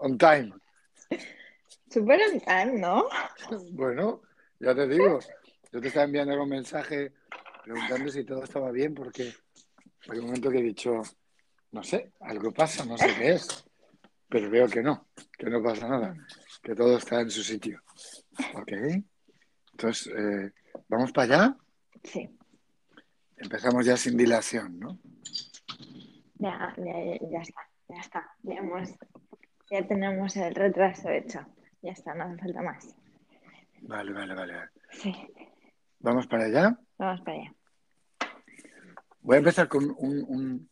on, time. Súper on time, ¿no? Bueno, ya te digo, yo te estaba enviando un mensaje preguntando si todo estaba bien porque hay un momento que he dicho, no sé, algo pasa, no sé qué es, pero veo que no, que no pasa nada, que todo está en su sitio. Ok, entonces, eh, ¿vamos para allá? Sí. Empezamos ya sin dilación, ¿no? Ya, ya, ya está, ya está. Ya, hemos, ya tenemos el retraso hecho. Ya está, no hace falta más. Vale, vale, vale. Sí, ¿Vamos para allá? vamos para allá. Voy a empezar con un, un-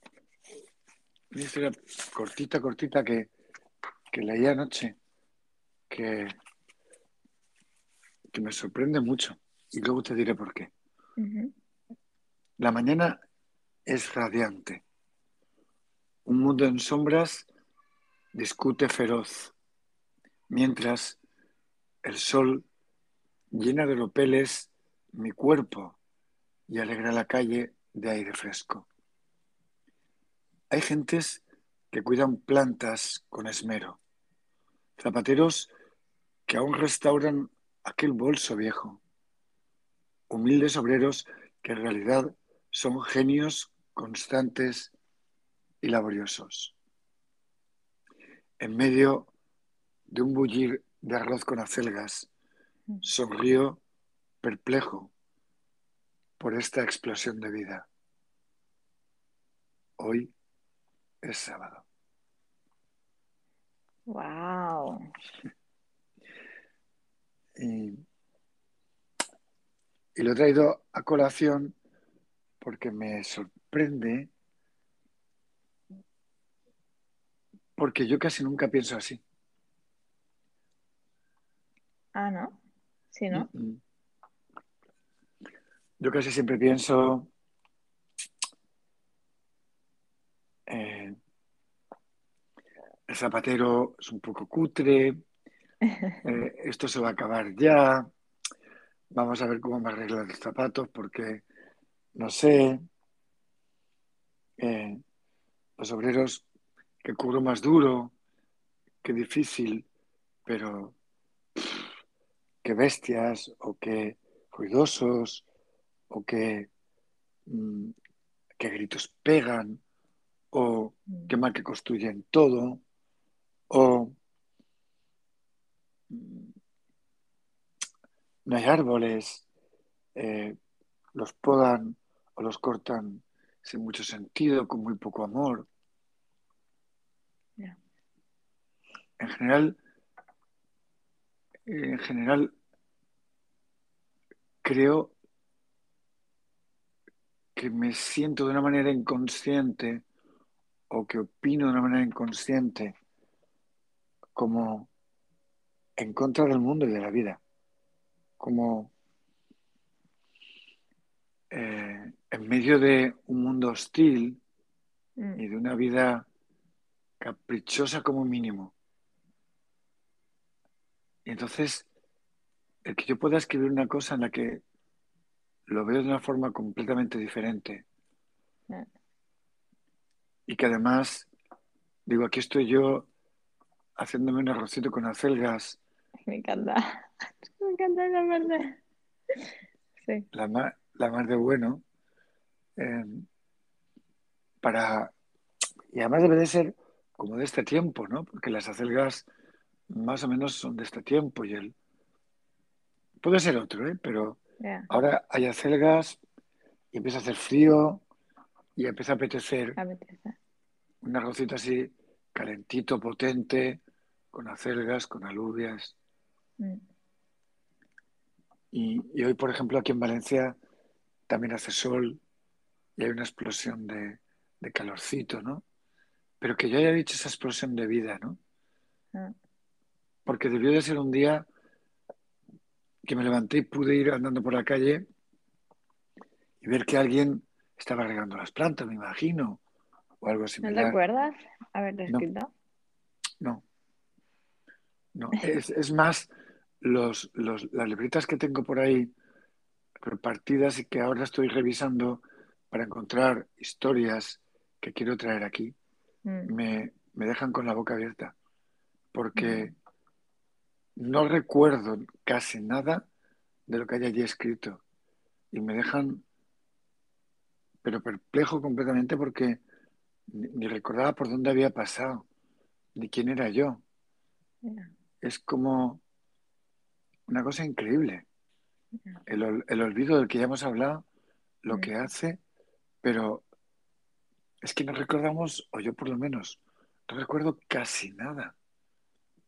una historia cortita, cortita que, que leí anoche, que, que me sorprende mucho. Y luego te diré por qué. La mañana es radiante. Un mundo en sombras discute feroz, mientras el sol llena de ropeles mi cuerpo y alegra la calle de aire fresco. Hay gentes que cuidan plantas con esmero, zapateros que aún restauran aquel bolso viejo, humildes obreros que en realidad son genios constantes y laboriosos. En medio de un bullir de arroz con acelgas, sonrío perplejo por esta explosión de vida. Hoy es sábado. Wow. Y, y lo he traído a colación porque me sorprende, porque yo casi nunca pienso así. Ah, ¿no? Sí, ¿no? Mm, mm. Yo casi siempre pienso, eh, el zapatero es un poco cutre, eh, esto se va a acabar ya, vamos a ver cómo me arreglan los zapatos porque no sé, eh, los obreros que cubro más duro, qué difícil, pero pff, qué bestias o qué ruidosos o qué, mm, qué gritos pegan o qué mal que construyen todo o mm, no hay árboles, eh, los podan o los cortan sin mucho sentido, con muy poco amor. Ya. En general, en general, creo que me siento de una manera inconsciente o que opino de una manera inconsciente como en contra del mundo y de la vida, como eh, en medio de un mundo hostil Mm, y de una vida caprichosa como mínimo. Y entonces, el que yo pueda escribir una cosa en la que lo veo de una forma completamente diferente y que además, digo, aquí estoy yo haciéndome un arrocito con acelgas, Me encanta. Me encanta esa parte. Sí. la más, la más de bueno, eh, para... Y además debe de ser como de este tiempo, ¿no? Porque las acelgas más o menos son de este tiempo y el... Puede ser otro, ¿eh? Pero ahora hay acelgas y empieza a hacer frío y empieza a apetecer Me apetece. un arrocito así calentito, potente, con acelgas, con alubias. Mm, Y, y hoy, por ejemplo, aquí en Valencia también hace sol y hay una explosión de, de calorcito, ¿no? Pero que yo haya dicho esa explosión de vida, ¿no? Ah. Porque debió de ser un día que me levanté y pude ir andando por la calle y ver que alguien estaba regando las plantas, me imagino, o algo ¿No te similar. acuerdas haberte No. escrito? No. No, es, es más los, los- las libretas que tengo por ahí repartidas y que ahora estoy revisando para encontrar historias que quiero traer aquí, Mm, me, me dejan con la boca abierta. porque no recuerdo casi nada de lo que hay allí escrito y me dejan, pero perplejo completamente porque ni recordaba por dónde había pasado, ni quién era yo. Es como una cosa increíble. El, el, olvido del que ya hemos hablado, lo que hace, pero es que no recordamos, o yo por lo menos, no recuerdo casi nada.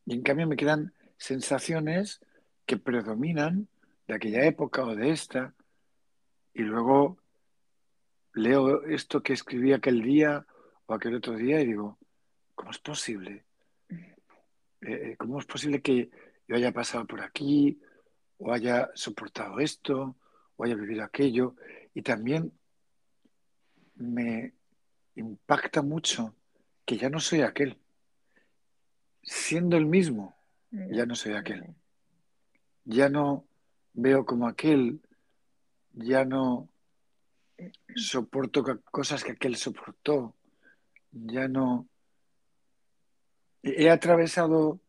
Y en cambio me quedan sensaciones que predominan de aquella época o de esta, y luego leo esto que escribí aquel día o aquel otro día y digo, ¿cómo es posible? Eh, eh, ¿Cómo es posible que yo haya pasado por aquí o haya soportado esto o haya vivido aquello? Y también me impacta mucho que ya no soy aquel. Siendo el mismo, ya no soy aquel. Ya no veo como aquel, ya no soporto cosas que aquel soportó, ya no... He atravesado,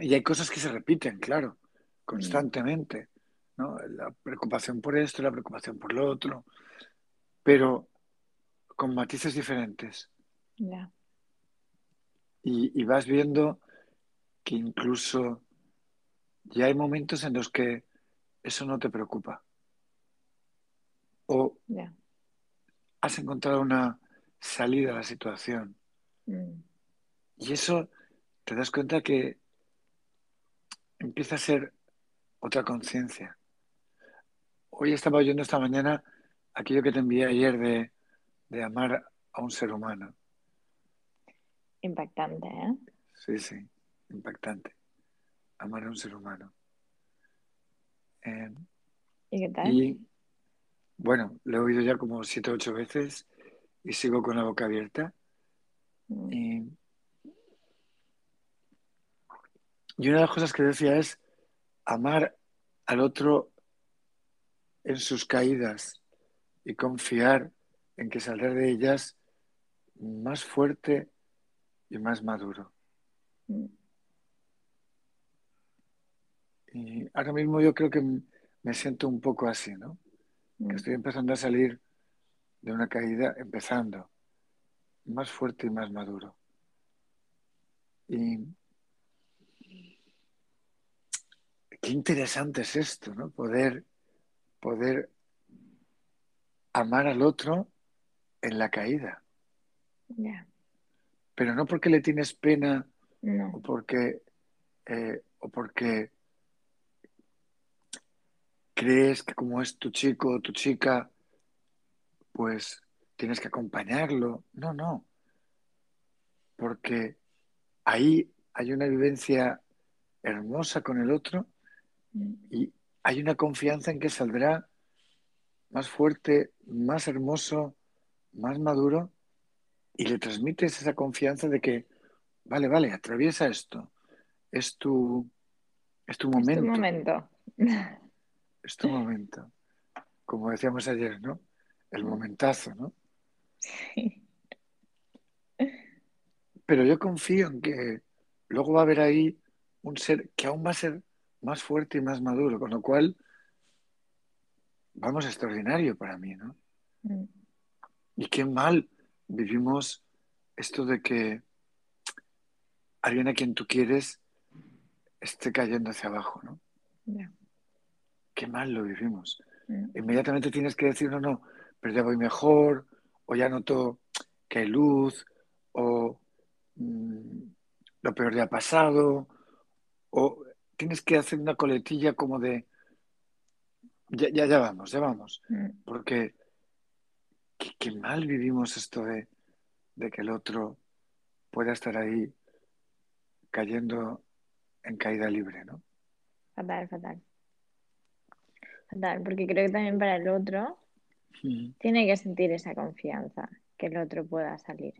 y hay cosas que se repiten, claro, constantemente, ¿no? La preocupación por esto, la preocupación por lo otro, pero con matices diferentes. Y, y vas viendo que incluso ya hay momentos en los que eso no te preocupa. O has encontrado una salida a la situación. Mm. Y eso te das cuenta que empieza a ser otra conciencia. Hoy estaba oyendo esta mañana aquello que te envié ayer de, de amar a un ser humano. Impactante, ¿eh? Sí, sí, impactante. Amar a un ser humano. Eh, ¿Y qué tal? bueno, lo he oído ya como siete o ocho veces y sigo con la boca abierta. Mm. Y, y una de las cosas que decía es amar al otro en sus caídas y confiar en que saldrá de ellas más fuerte y más maduro. Mm. Y ahora mismo yo creo que me siento un poco así, ¿no? Que mm. estoy empezando a salir de una caída, empezando más fuerte y más maduro. Y qué interesante es esto, ¿no? Poder, poder amar al otro en la caída. Pero no porque le tienes pena o porque eh, o porque crees que como es tu chico o tu chica, pues tienes que acompañarlo. No, no. Porque ahí hay una vivencia hermosa con el otro y hay una confianza en que saldrá más fuerte, más hermoso, más maduro y le transmites esa confianza de que, vale, vale, atraviesa esto. Es tu, es tu momento. Es tu momento. es tu momento. Como decíamos ayer, ¿no? El momentazo, ¿no? Sí. Pero yo confío en que luego va a haber ahí un ser que aún va a ser más fuerte y más maduro, con lo cual vamos extraordinario para mí, ¿no? Mm. Y qué mal vivimos esto de que alguien a quien tú quieres esté cayendo hacia abajo, ¿no? Qué mal lo vivimos. Mm. Inmediatamente tienes que decir, no, no, pero ya voy mejor, o ya noto que hay luz, o mm, lo peor ya ha pasado, o tienes que hacer una coletilla como de, ya, ya, vamos, ya vamos, mm. porque qué, mal vivimos esto de, de que el otro pueda estar ahí cayendo en caída libre, ¿no? Fatal, fatal porque creo que también para el otro tiene que sentir esa confianza, que el otro pueda salir.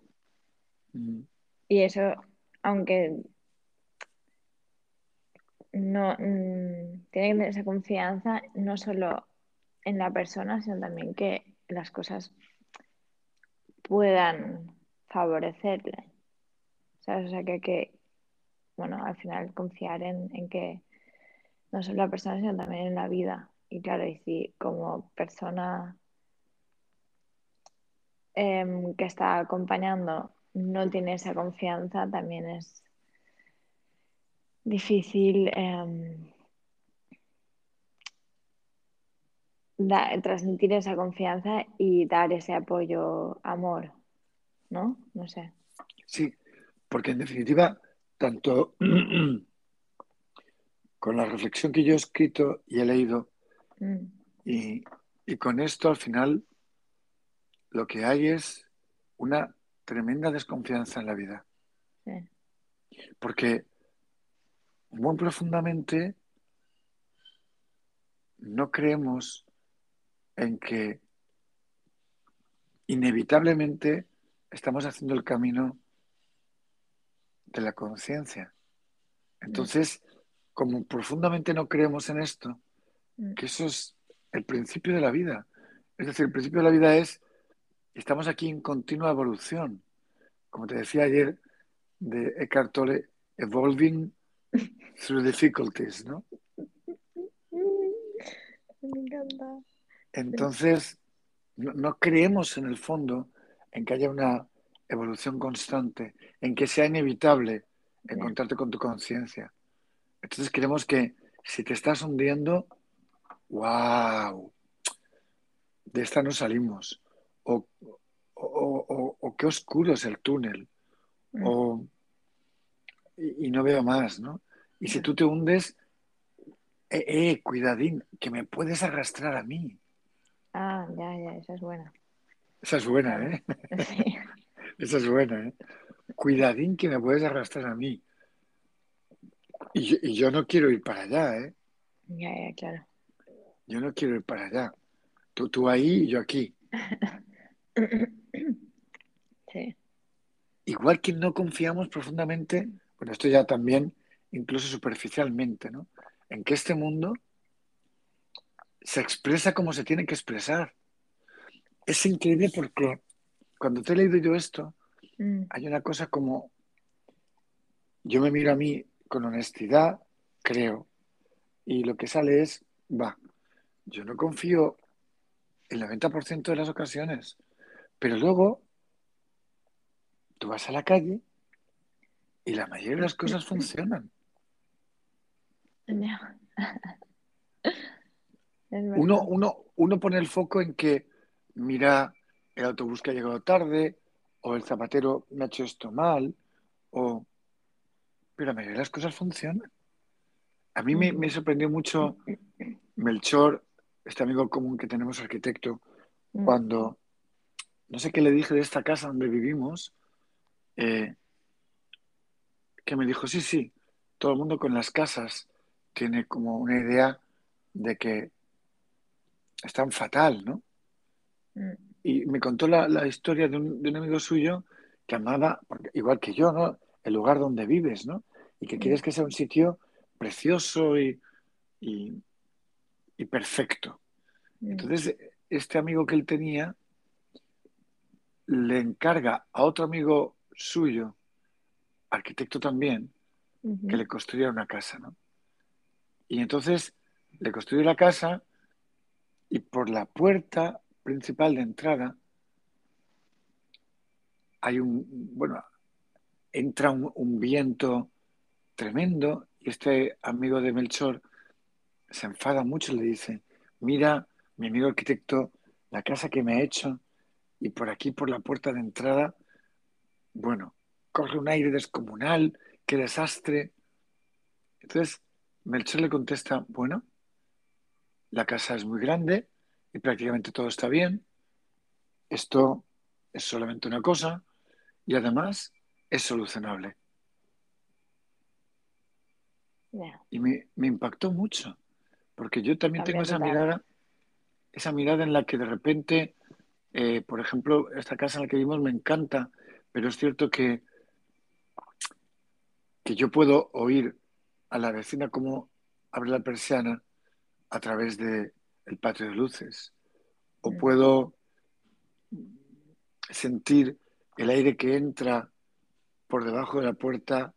Y eso, aunque no mm, tiene que tener esa confianza no solo en la persona, sino también que las cosas puedan favorecerle. O sea, que, que bueno, al final confiar en, en que no solo la persona, sino también en la vida. Y claro, y si como persona em, que está acompañando no tiene esa confianza, también es difícil em, transmitir esa confianza y dar ese apoyo, amor, ¿no? No sé. Sí, porque en definitiva, tanto con la reflexión que yo he escrito y he leído, mm. y, y con esto al final lo que hay es una tremenda desconfianza en la vida. Porque muy profundamente no creemos en que inevitablemente estamos haciendo el camino de la conciencia. Entonces, como profundamente no creemos en esto, mm. Que eso es el principio de la vida. Es decir, el principio de la vida es, estamos aquí en continua evolución. Como te decía ayer de Eckhart Tolle, evolving through difficulties, ¿no? Me encanta. Entonces, no, creemos en el fondo en que haya una evolución constante, en que sea inevitable encontrarte con tu conciencia. Entonces creemos que si te estás hundiendo, wow, de esta no salimos. O, qué oscuro es el túnel. O, y, no veo más, ¿no? Y si tú te hundes, eh, eh, cuidadín, que me puedes arrastrar a mí. Ah, ya, ya, esa es buena. Esa es buena, ¿eh? esa es buena, ¿eh? Cuidadín que me puedes arrastrar a mí. Y yo, no quiero ir para allá, ¿eh? Ya, ya, claro. Yo no quiero ir para allá. Tú, tú ahí y yo aquí. sí. Igual que no confiamos profundamente, bueno, esto ya también, incluso superficialmente, ¿no? En que este mundo se expresa como se tiene que expresar. Es increíble porque cuando te he leído yo esto, mm. hay una cosa como, yo me miro a mí con honestidad, creo, y lo que sale es, va, yo no confío el 90% de las ocasiones, pero luego tú vas a la calle y la mayoría de las cosas funcionan. Uno, uno, uno pone el foco en que, mira, el autobús que ha llegado tarde, o el zapatero me ha hecho esto mal, o... Pero la mayoría de las cosas funcionan. A mí me, sorprendió mucho Melchor, este amigo común que tenemos, arquitecto, mm. cuando, no sé qué le dije de esta casa donde vivimos, eh, que me dijo, sí, sí, todo el mundo con las casas tiene como una idea de que están fatal, ¿no? Mm. Y me contó la, historia de un, amigo suyo que amaba, igual que yo, ¿no? El lugar donde vives, ¿no? Y que mm. quieres que sea un sitio precioso y, y, perfecto. Mm. Entonces, este amigo que él tenía le encarga a otro amigo suyo, arquitecto también, que le construyera una casa, ¿no? Y entonces le construyó la casa y por la puerta principal de entrada hay un, bueno, entra un, viento tremendo y este amigo de Melchor se enfada mucho y le dice, mira, mi amigo arquitecto, la casa que me ha hecho y por aquí, por la puerta de entrada, bueno, corre un aire descomunal, qué desastre. Entonces, Melchor le contesta, bueno, la casa es muy grande y prácticamente todo está bien. Esto es solamente una cosa y además es solucionable. Y me, impactó mucho, porque yo también tengo esa mirada, esa mirada en la que de repente, eh, por ejemplo, esta casa en la que vivimos me encanta, pero es cierto que, que yo puedo oír a la vecina como abre la persiana a través del el patio de luces. O puedo sentir el aire que entra por debajo de la puerta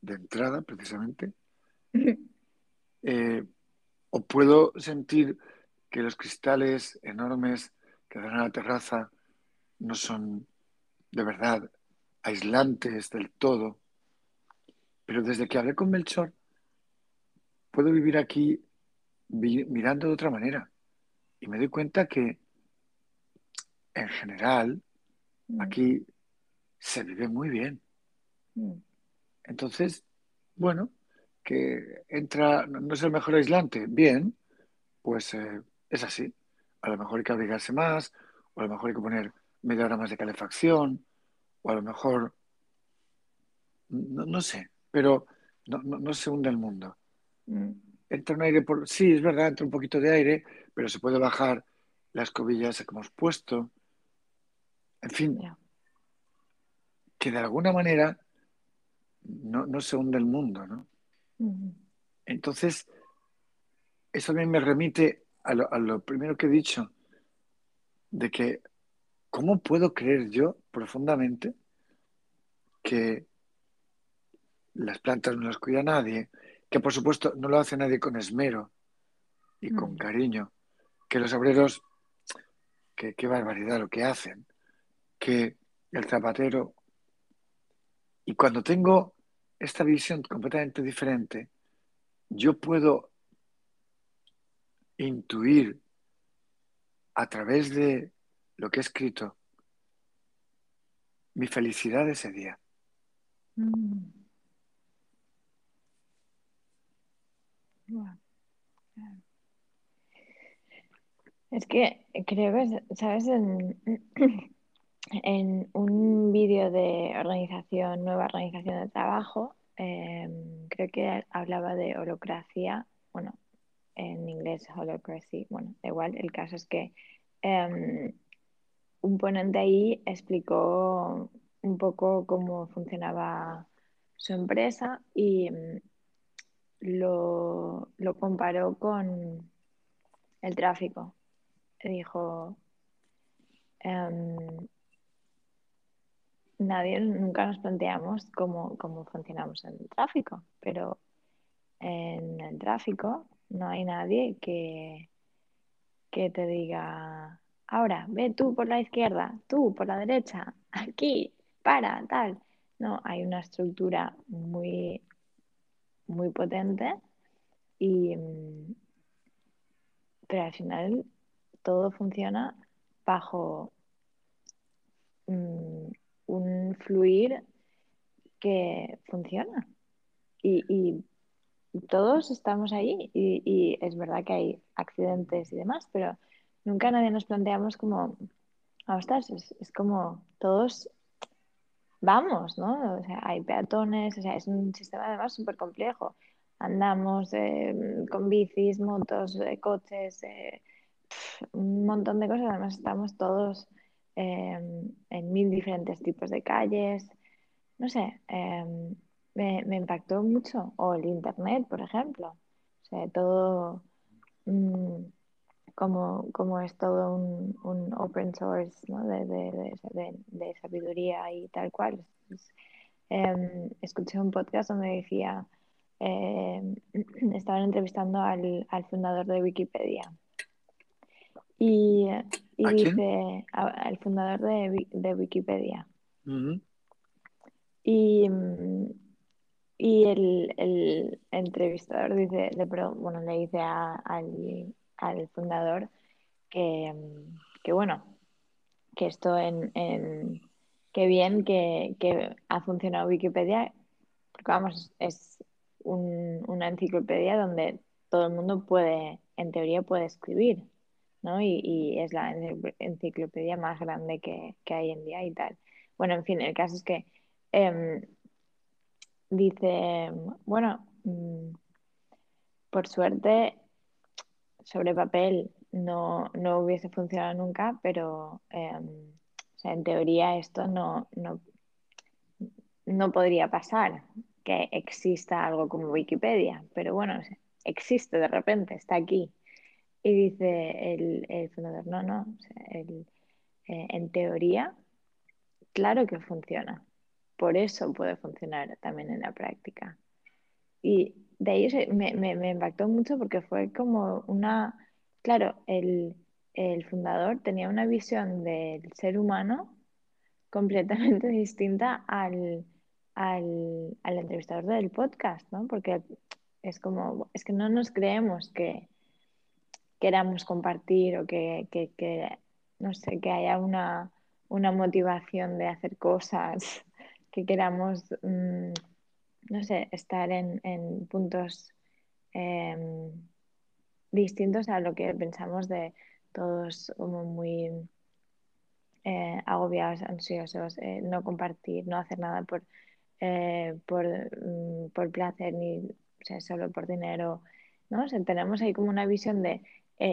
de entrada, precisamente. Eh, o puedo sentir que los cristales enormes que dan a la terraza no son de verdad aislantes del todo. Pero desde que hablé con Melchor, puedo vivir aquí mirando de otra manera. Y me doy cuenta que, en general, mm. aquí se vive muy bien. Mm. Entonces, bueno, que entra, no es el mejor aislante, bien, pues eh, es así. A lo mejor hay que abrigarse más, o a lo mejor hay que poner media hora más de calefacción, o a lo mejor, no, sé, pero no, se hunde el mundo. Mm. Entra un aire por, sí, es verdad, entra un poquito de aire, pero se puede bajar las cobillas que hemos puesto. En fin, que de alguna manera no, se hunde el mundo, ¿no? Entonces, eso también me remite a lo, primero que he dicho, de que, ¿cómo puedo creer yo profundamente que las plantas no las cuida nadie, que por supuesto no lo hace nadie con esmero y con cariño, que los obreros, que qué barbaridad lo que hacen, que el zapatero, y cuando tengo esta visión completamente diferente, yo puedo intuir a través de lo que he escrito mi felicidad ese día. Mm. Es que creo que, ¿sabes? En un vídeo de organización, nueva organización de trabajo, em, creo que hablaba de holocracia, bueno, en inglés holocracy, bueno, igual, el caso es que em, un ponente ahí explicó un poco cómo funcionaba su empresa y em, lo, lo comparó con el tráfico. Dijo, nadie nunca nos planteamos cómo, funcionamos en el tráfico, pero en el tráfico no hay nadie que, que te diga, ahora, ve tú por la izquierda, tú por la derecha, aquí, para, tal. No, hay una estructura muy, muy potente y, mm, pero al final todo funciona bajo mm, un fluir que funciona. Y, todos estamos ahí y, es verdad que hay accidentes y demás, pero nunca nadie nos planteamos como, ah, es, es como todos vamos, ¿no? O sea, hay peatones, o sea, es un sistema además súper complejo. Andamos eh, con bicis, motos, eh, coches, eh, un montón de cosas, además estamos todos Em, en mil diferentes tipos de calles. No sé, em, me, impactó mucho. O el Internet, por ejemplo. O sea, todo mm, como, como, es todo un, open source ¿no? de, de, sabiduría y tal cual. Em, escuché un podcast donde decía, estaban entrevistando al, al fundador de Wikipedia. Y, dice el fundador de, Wikipedia. Y, y el, entrevistador dice, le, bueno, le dice al, fundador que, bueno, que esto en, en que bien que, ha funcionado Wikipedia, porque vamos, es una enciclopedia donde todo el mundo puede, en teoría, puede escribir. ¿No? Y, es la enciclopedia más grande que, hay en día y tal. Bueno, en fin, el caso es que em, dice, bueno, mm, por suerte, sobre papel no, hubiese funcionado nunca, pero em, en teoría esto no, no, no podría pasar, que exista algo como Wikipedia, pero bueno, existe de repente, está aquí. Y dice el, fundador, no, no, eh, en teoría, claro que funciona. Por eso puede funcionar también en la práctica. y de ahí me, me, impactó mucho porque fue como una, claro, el, el fundador tenía una visión del ser humano completamente distinta al, al, al, entrevistador del podcast, ¿no? Porque es como, es que no nos creemos que queramos compartir o que, que, no sé, que haya una, una, motivación de hacer cosas, que queramos, mm, no sé, estar en, en puntos em, distintos a lo que pensamos de todos como muy eh, agobiados, ansiosos, eh, no compartir, no hacer nada por, eh, por, mm, por, placer ni solo por dinero. ¿no? tenemos ahí como una visión de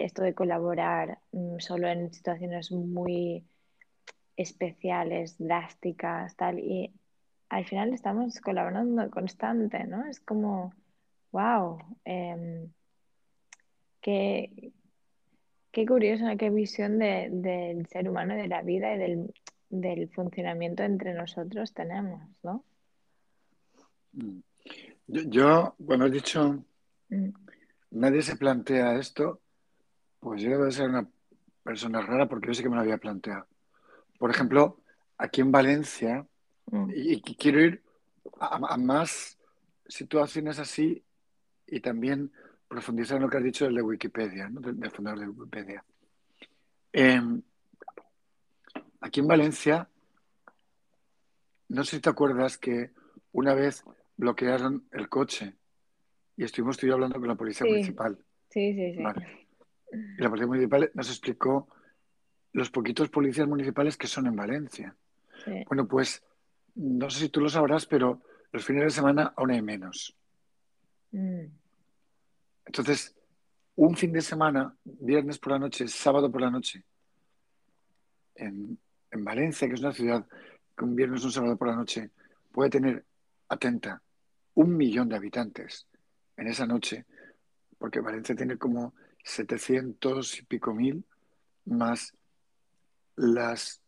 esto de colaborar mm, solo en situaciones muy especiales, drásticas, tal, y al final estamos colaborando constante, ¿no? Es como, wow, em, qué, Qué curioso, qué visión del ser humano, de la vida y del, funcionamiento entre nosotros tenemos, ¿no? Mm. Yo, bueno, has dicho, mm. nadie se plantea esto, pues yo debo ser una persona rara porque yo sé que me lo había planteado. Por ejemplo, aquí en Valencia, mm. y, quiero ir a, más situaciones así y también profundizar en lo que has dicho del de Wikipedia, ¿no? del, fundador de Wikipedia. Em, aquí en Valencia, no sé si te acuerdas que una vez bloquearon el coche y estuvimos tú hablando con la policía municipal. Sí, sí, sí. Y la policía municipal nos explicó los poquitos policías municipales que son en Valencia. Bueno, pues no sé si tú lo sabrás, pero los fines de semana aún hay menos. Mm. Entonces, un fin de semana, viernes por la noche, sábado por la noche, en, Valencia, que es una ciudad que un viernes o un sábado por la noche puede tener, atenta, un millón de habitantes en esa noche, porque Valencia tiene como 700 y pico mil, más las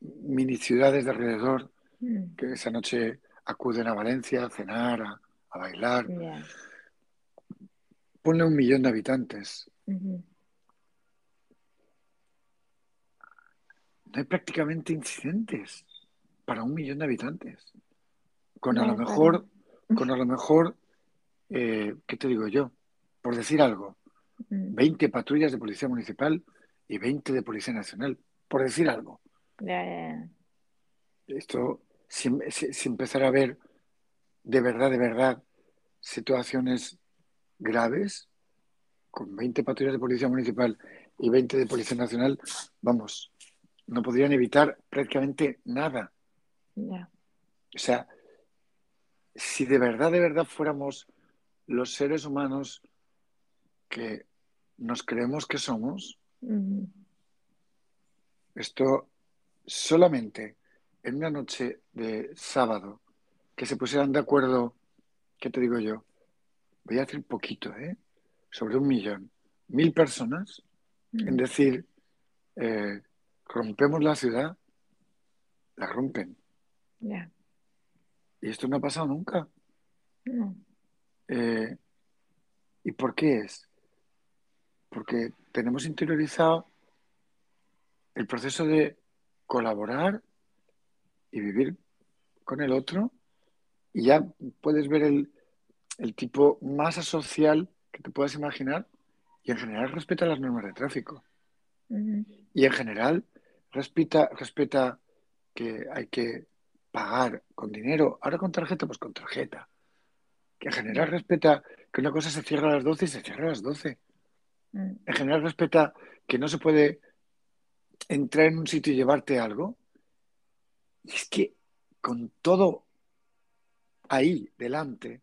mini ciudades de alrededor mm. que esa noche acuden a Valencia a cenar, a, bailar ponle un millón de habitantes. No hay prácticamente incidentes para un millón de habitantes. Con a lo mejor, con a lo mejor, eh, ¿qué te digo yo? Por decir algo, 20 patrullas de policía municipal y 20 de policía nacional, por decir algo. Esto, si, si empezara a ver de verdad, de verdad, situaciones graves, con 20 patrullas de policía municipal y 20 de policía nacional, vamos, no podrían evitar prácticamente nada. O sea, si de verdad, de verdad fuéramos los seres humanos que nos creemos que somos, esto solamente en una noche de sábado, que se pusieran de acuerdo, ¿qué te digo yo? voy a decir poquito, ¿eh? sobre un millón, mil personas, en decir, eh, rompemos la ciudad, la rompen. Y esto no ha pasado nunca. Eh, ¿Y por qué es? Porque tenemos interiorizado el proceso de colaborar y vivir con el otro y ya puedes ver el, el tipo más asocial que te puedas imaginar y en general respeta las normas de tráfico. Y en general respeta, respeta que hay que pagar con dinero, ahora con tarjeta, pues con tarjeta. Que en general respeta que una cosa se cierra a las 12 y se cierra a las 12. Mm. En general respeta que no se puede entrar en un sitio y llevarte algo. Y es que con todo ahí delante,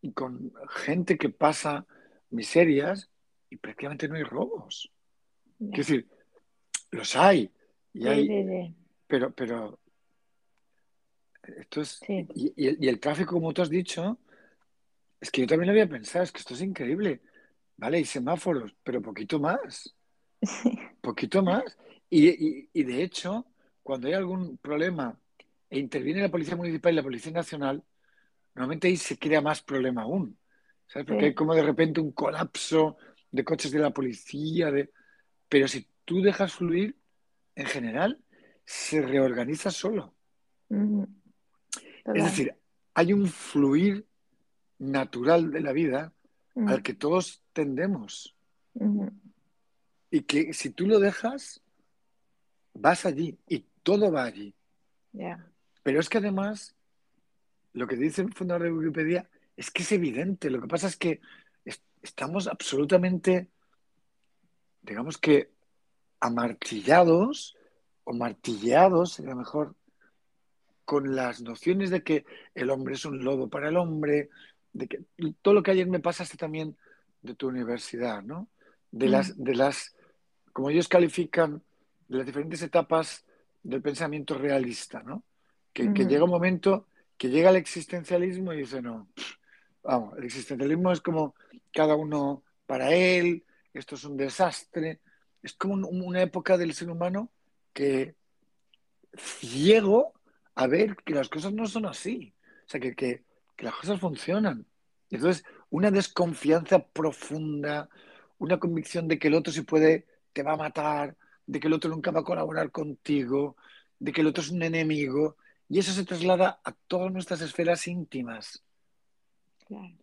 y con gente que pasa miserias y prácticamente no hay robos. Es decir, los hay. Y, hay Pero, pero esto es. Y, el, tráfico, como tú has dicho, es que yo también lo había pensado, es que esto es increíble. Vale, hay semáforos, pero poquito más. Poquito más. Y, y de hecho, cuando hay algún problema e interviene la Policía Municipal y la Policía Nacional, normalmente ahí se crea más problema aún. ¿Sabes? Porque Sí. hay como de repente un colapso de coches de la policía. De... Pero si tú dejas fluir, en general, se reorganiza solo. Es decir, hay un fluir natural de la vida Al que todos tendemos. Y que si tú lo dejas, vas allí y todo va allí. Pero es que además, lo que dice el fundador de Wikipedia es que es evidente. Lo que pasa es que es- estamos absolutamente, digamos que, amartillados o martilleados, sería mejor, con las nociones de que el hombre es un lobo para el hombre, de que todo lo que ayer me pasaste también de tu universidad, ¿no? De Mm. las, de las, como ellos califican, de las diferentes etapas del pensamiento realista, ¿no? Que, llega un momento que llega el existencialismo y dice, no, vamos, el existencialismo es como cada uno para él, esto es un desastre, es como un- una época del ser humano que ciego a ver que las cosas no son así, o sea, que, que- que las cosas funcionan. Entonces, una desconfianza profunda, una convicción de que el otro si puede te va a matar, de que el otro nunca va a colaborar contigo, de que el otro es un enemigo, y eso se traslada a todas nuestras esferas íntimas. Claro.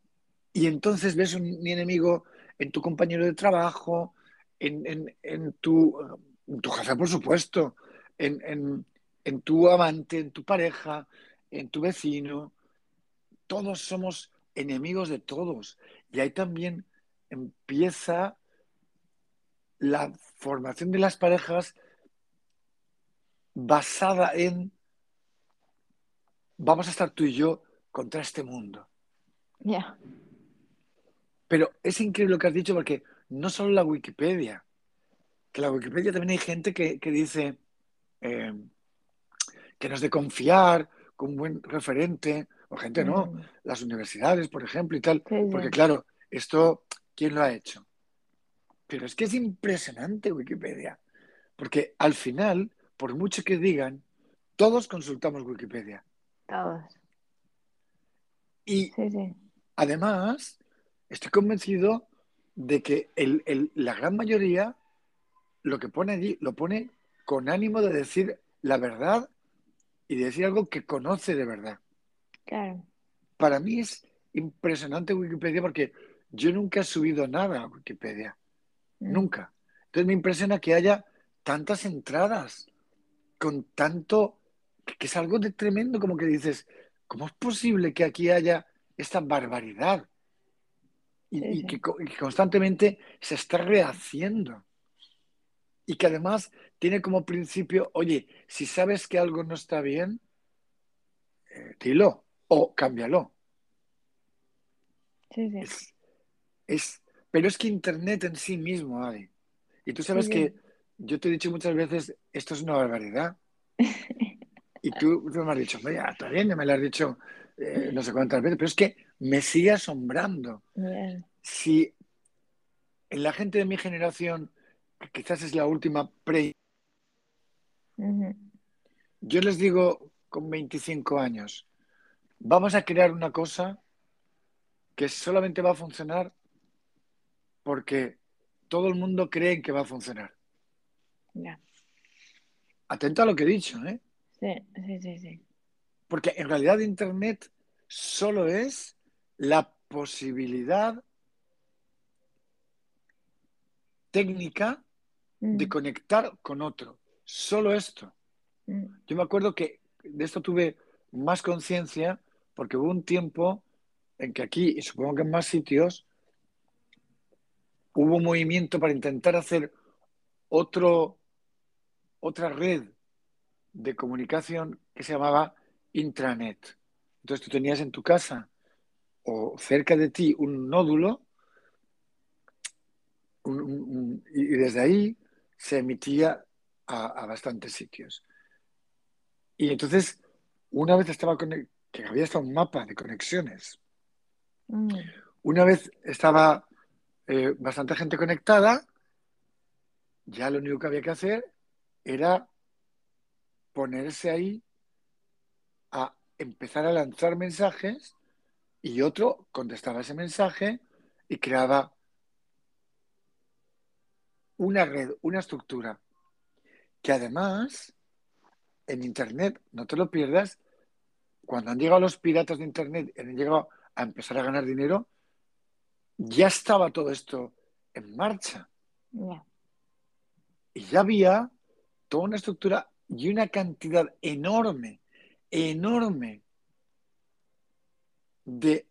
Y entonces ves un enemigo en tu compañero de trabajo, en, en- en tu, en tu jefe, por supuesto, en, en- en tu amante, en tu pareja, en tu vecino. Todos somos enemigos de todos. Y ahí también empieza la formación de las parejas basada en vamos a estar tú y yo contra este mundo. Ya. Pero es increíble lo que has dicho porque no solo la Wikipedia, que la Wikipedia también hay gente que, que dice eh, que no es de confiar, con un buen referente, o gente no, las universidades, por ejemplo, y tal, porque claro, esto, ¿quién lo ha hecho? Pero es que es impresionante Wikipedia, porque al final, por mucho que digan, todos consultamos Wikipedia. Todos. Y Sí, sí. Además, estoy convencido de que el- el- la gran mayoría lo que pone allí lo pone con ánimo de decir la verdad y de decir algo que conoce de verdad. Claro. Para mí es impresionante Wikipedia porque yo nunca he subido nada a Wikipedia, Mm. nunca. Entonces me impresiona que haya tantas entradas con tanto, que es algo de tremendo, como que dices, ¿cómo es posible que aquí haya esta barbaridad? Y, Sí, y sí. que, co- y que constantemente se está rehaciendo. Y que además tiene como principio, oye, si sabes que algo no está bien, eh, dilo o cámbialo. Sí, sí. Es, es, pero es que Internet en sí mismo, Adi. Y tú sabes Sí, que yo te he dicho muchas veces, esto es una barbaridad. Y tú, tú me has dicho, "Hombre, ya está bien, ya me lo has dicho eh, no sé cuántas veces, pero es que me sigue asombrando. Si en la gente de mi generación, que quizás es la última pre, yo les digo con 25 años, vamos a crear una cosa que solamente va a funcionar porque todo el mundo cree que va a funcionar. Atento a lo que he dicho, ¿eh? Sí, sí, sí, sí. Porque en realidad Internet solo es la posibilidad técnica de Mm, conectar con otro. Solo esto. mm, Yo me acuerdo que de esto tuve más conciencia porque hubo un tiempo en que aquí, y supongo que en más sitios, hubo un movimiento para intentar hacer otro, otra red de comunicación que se llamaba intranet. Entonces tú tenías en tu casa o cerca de ti un nódulo y desde ahí se emitía a, a bastantes sitios. Y entonces, una vez estaba con, que había hasta un mapa de conexiones. mm. Una vez estaba eh, bastante gente conectada, ya lo único que había que hacer era ponerse ahí a empezar a lanzar mensajes y otro contestaba ese mensaje y creaba una red, una estructura, que además en Internet, no te lo pierdas, cuando han llegado los piratas de Internet y han llegado a empezar a ganar dinero, ya estaba todo esto en marcha. Y ya había toda una estructura y una cantidad enorme, enorme de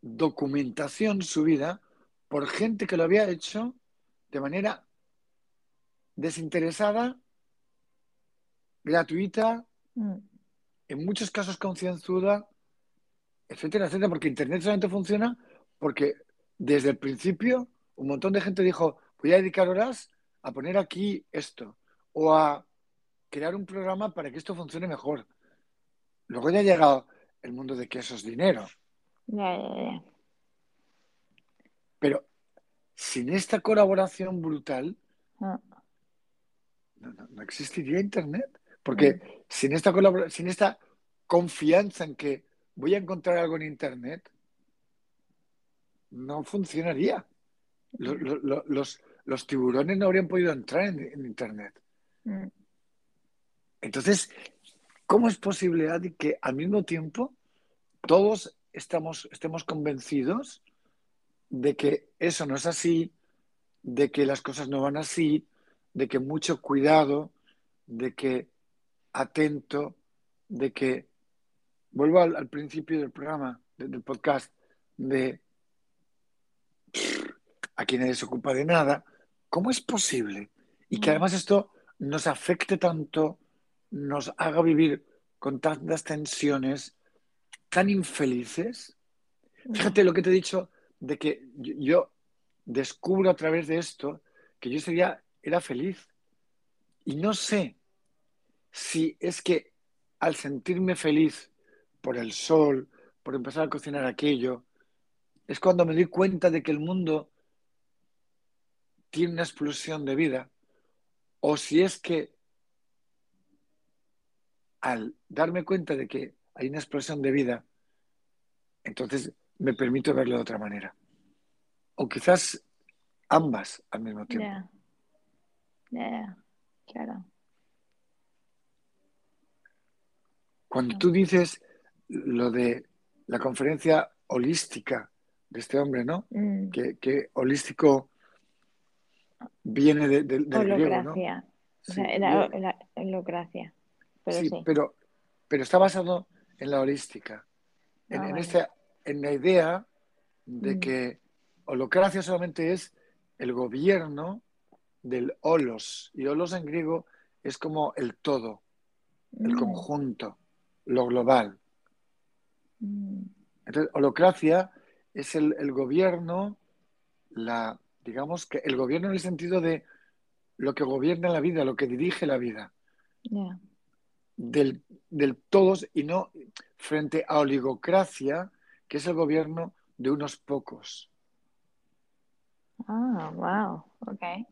documentación subida por gente que lo había hecho de manera desinteresada, gratuita, mm. En muchos casos concienzuda, etcétera, etcétera, porque Internet solamente funciona porque desde el principio un montón de gente dijo, voy a dedicar horas a poner aquí esto o a crear un programa para que esto funcione mejor. Luego ya ha llegado el mundo de que eso es dinero. Pero sin esta colaboración brutal, ah. no, existiría Internet. Porque mm. sin, esta sin esta confianza en que voy a encontrar algo en Internet, no funcionaría. Los, tiburones no habrían podido entrar en, Internet. Mm. Entonces, ¿cómo es posible, Adi, que al mismo tiempo todos estamos, estemos convencidos de que eso no es así, de que las cosas no van así, de que mucho cuidado, de que atento, de que, vuelvo al, principio del programa, del podcast, de aquí nadie se ocupa de nada, ¿cómo es posible? Y que mm. además esto nos afecte tanto, nos haga vivir con tantas tensiones, tan infelices. Fíjate lo que te he dicho de que yo, descubro a través de esto que yo ese día era feliz. Y no sé si es que al sentirme feliz por el sol, por empezar a cocinar aquello, es cuando me doy cuenta de que el mundo tiene una explosión de vida, o si es que al darme cuenta de que hay una explosión de vida, entonces me permito verlo de otra manera. O quizás ambas al mismo tiempo. claro. Cuando tú dices lo de la conferencia holística de este hombre, ¿no? Mm. Que, holístico viene de, del griego, ¿no? Sí, la, holocracia. Pero sí, Pero, pero está basado en la holística. En, ah, esta, en la idea de mm. que holocracia solamente es el gobierno del holos. Y holos en griego es como el todo, el mm. conjunto lo global. Mm. Entonces, holocracia es el, gobierno, la, digamos que el gobierno en el sentido de lo que gobierna la vida, lo que dirige la vida. Del, del, todos y no frente a oligocracia, que es el gobierno de unos pocos. Ah, wow, ok.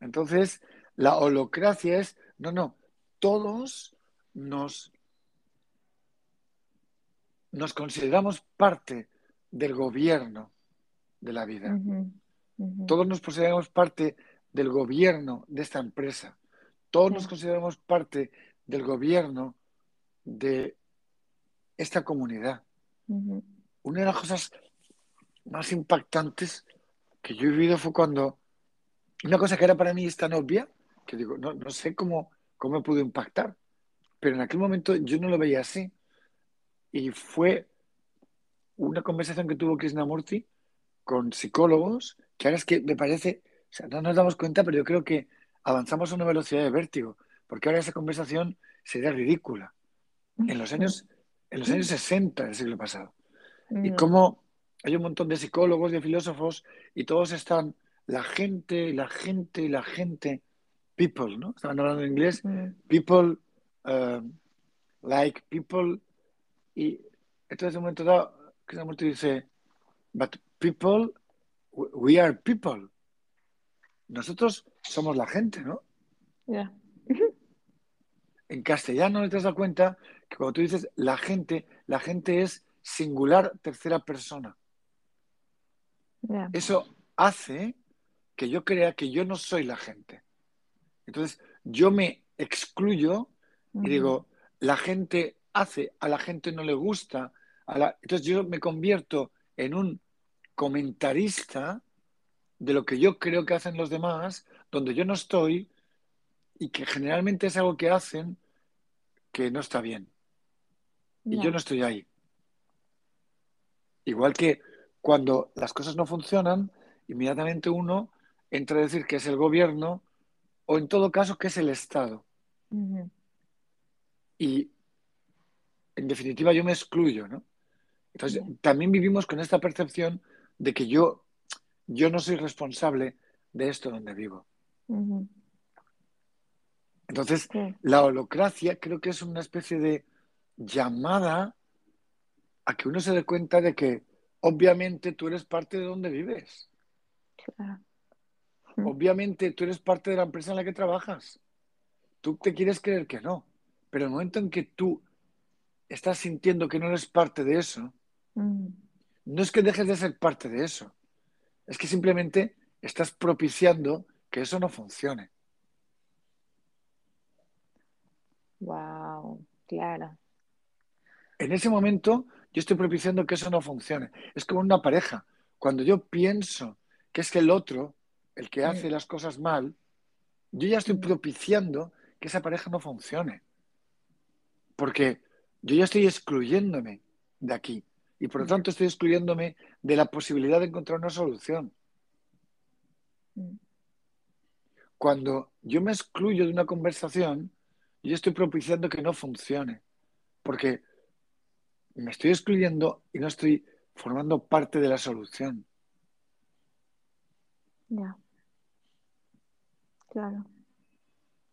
Entonces, la holocracia es, no, no, todos nos nos consideramos parte del gobierno de la vida. Todos nos consideramos parte del gobierno de esta empresa. Todos nos consideramos parte del gobierno de esta comunidad. Una de las cosas más impactantes que yo he vivido fue cuando una cosa que era para mí tan obvia, que digo, no, no sé cómo, cómo me pudo impactar, pero en aquel momento yo no lo veía así. Y fue una conversación que tuvo Krishnamurti con psicólogos, que ahora es que me parece, o sea, no nos damos cuenta, pero yo creo que avanzamos a una velocidad de vértigo, porque ahora esa conversación sería ridícula. En los años, en los años 60 del siglo pasado. Y como hay un montón de psicólogos, de filósofos, y todos están, la gente, la gente, la gente, people, ¿no? Estaban hablando en inglés, people, uh, like people y entonces en un momento dado, Krishnamurti dice, but people, we are people. Nosotros somos la gente, ¿no? en castellano te das cuenta que cuando tú dices la gente, la gente es singular tercera persona. Eso hace que yo crea que yo no soy la gente. Entonces, yo me excluyo y digo, la gente hace, a la gente no le gusta. a la- Entonces, yo me convierto en un comentarista de lo que yo creo que hacen los demás, donde yo no estoy y que generalmente es algo que hacen que no está bien. Y yo no estoy ahí. Igual que cuando las cosas no funcionan, inmediatamente uno entra a decir que es el gobierno o en todo caso que es el Estado. Y en definitiva yo me excluyo, ¿no? Entonces también vivimos con esta percepción de que yo, yo no soy responsable de esto donde vivo. Entonces Sí. la holocracia creo que es una especie de llamada a que uno se dé cuenta de que obviamente tú eres parte de donde vives. Claro. Obviamente tú eres parte de la empresa en la que trabajas. Tú te quieres creer que no, pero el momento en que tú estás sintiendo que no eres parte de eso, Ujú. no es que dejes de ser parte de eso, es que simplemente estás propiciando que eso no funcione. Wow, claro. En ese momento yo estoy propiciando que eso no funcione. Es como una pareja. Cuando yo pienso que es que el otro, el que hace las cosas mal, yo ya estoy Mm. propiciando que esa pareja no funcione. Porque yo ya estoy excluyéndome de aquí. Y por lo tanto estoy excluyéndome de la posibilidad de encontrar una solución. Mm. Cuando yo me excluyo de una conversación, yo estoy propiciando que no funcione. Porque me estoy excluyendo y no estoy formando parte de la solución. Ya. Claro.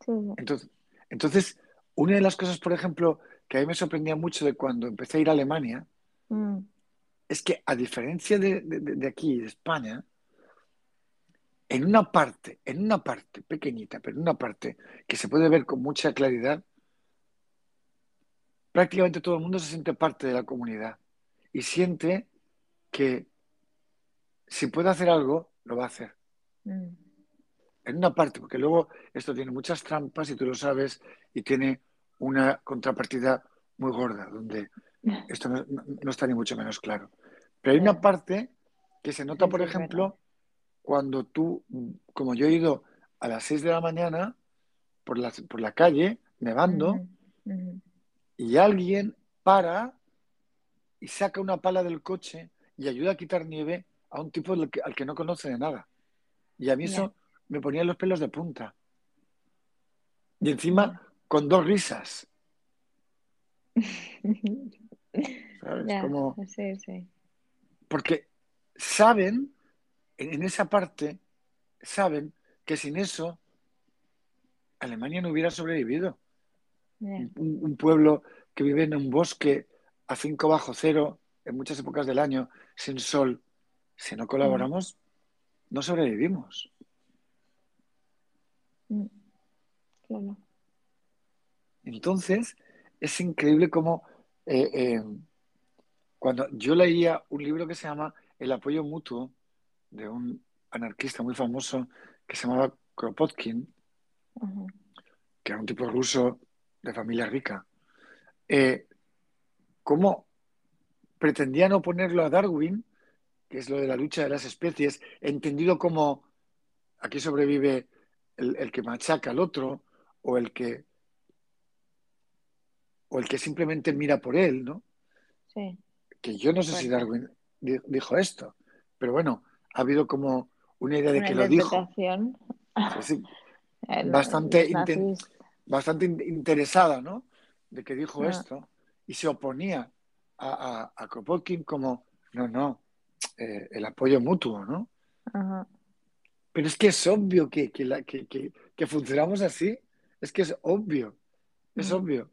Sí, sí. Entonces, entonces, una de las cosas, por ejemplo, que a mí me sorprendía mucho de cuando empecé a ir a Alemania, Mm. es que a diferencia de, de- de aquí, de España, en una parte, en una parte pequeñita, pero en una parte que se puede ver con mucha claridad, prácticamente todo el mundo se siente parte de la comunidad y siente que si puede hacer algo, lo va a hacer. Mm. En una parte, porque luego esto tiene muchas trampas y tú lo sabes y tiene una contrapartida muy gorda, donde esto no, está ni mucho menos claro. Pero hay una parte que se nota, por ejemplo, cuando tú, como yo he ido a las 6 de la mañana por la, por la calle, nevando, y alguien para y saca una pala del coche y ayuda a quitar nieve a un tipo al que, al que no conoce de nada. Y a mí eso me ponía los pelos de punta. Y encima. Con dos risas, ¿sabes? Ya, Como, sí, sí. porque saben, en, esa parte, saben que sin eso Alemania no hubiera sobrevivido. Un, un pueblo que vive en un bosque a 5 bajo cero en muchas épocas del año, sin sol, si no colaboramos, no sobrevivimos. Mm. Claro. Entonces, es increíble cómo eh, eh, cuando yo leía un libro que se llama El apoyo mutuo, de un anarquista muy famoso que se llamaba Kropotkin, que era un tipo ruso de familia rica, eh, cómo pretendían oponerlo a Darwin, que es lo de la lucha de las especies, entendido como aquí sobrevive el, el que machaca al otro o el que o el que simplemente mira por él, ¿no? Sí. Que yo no sé si. Darwin di- dijo esto, pero bueno, ha habido como una idea de Una que lo dijo. Sí, Bastante nazis, bastante in- interesada, ¿no? De que dijo Ah. esto y se oponía a, a, a Kropotkin como, no, no, eh, el apoyo mutuo, ¿no? ajá. Pero es que es obvio que, que, la- que- que- que funcionamos así, es que es obvio, es Mm. obvio.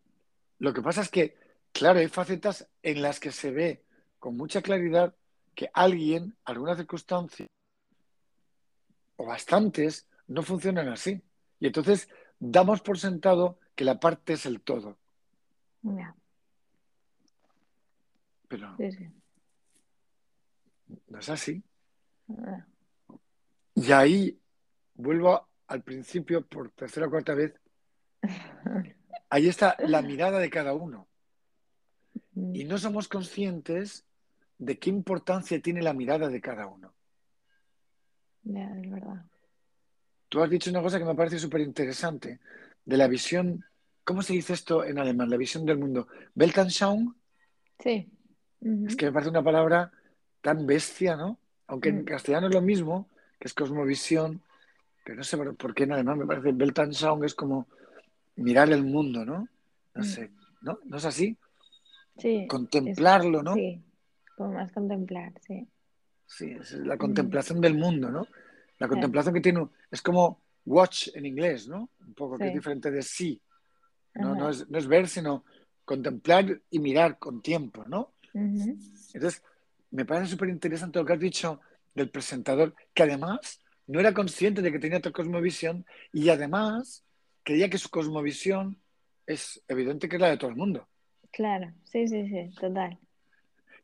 Lo que pasa es que, claro, hay facetas en las que se ve con mucha claridad que alguien, alguna circunstancia, o bastantes, no funcionan así. Y entonces damos por sentado que la parte es el todo. Pero Sí, sí. no es así. Ah, Y ahí vuelvo al principio por tercera o cuarta vez. Ahí está la mirada de cada uno. Y no somos conscientes de qué importancia tiene la mirada de cada uno. Ya, es verdad. Tú has dicho una cosa que me parece súper interesante, de la visión, ¿cómo se dice esto en alemán? La visión del mundo. Weltanschauung, Sí. Es que me parece una palabra tan bestia, ¿no? Aunque en Mm. castellano es lo mismo, que es cosmovisión, pero no sé por por qué en alemán me parece Weltanschauung es como mirar el mundo, ¿no? No Mm. sé, ¿no? ¿No es así? Sí. es- Contemplarlo, ¿no? Sí. Como más contemplar, sí. Sí, es la contemplación del mundo, ¿no? La Sí. contemplación que tiene, es como watch en inglés, ¿no? Un poco que es diferente de sí. No, no, es, no es ver, sino contemplar y mirar con tiempo, ¿no? Entonces, me parece súper interesante lo que has dicho del presentador, que además no era consciente de que tenía otra cosmovisión y además creía que su cosmovisión es evidente que es la de todo el mundo. Claro, sí, sí, sí, total.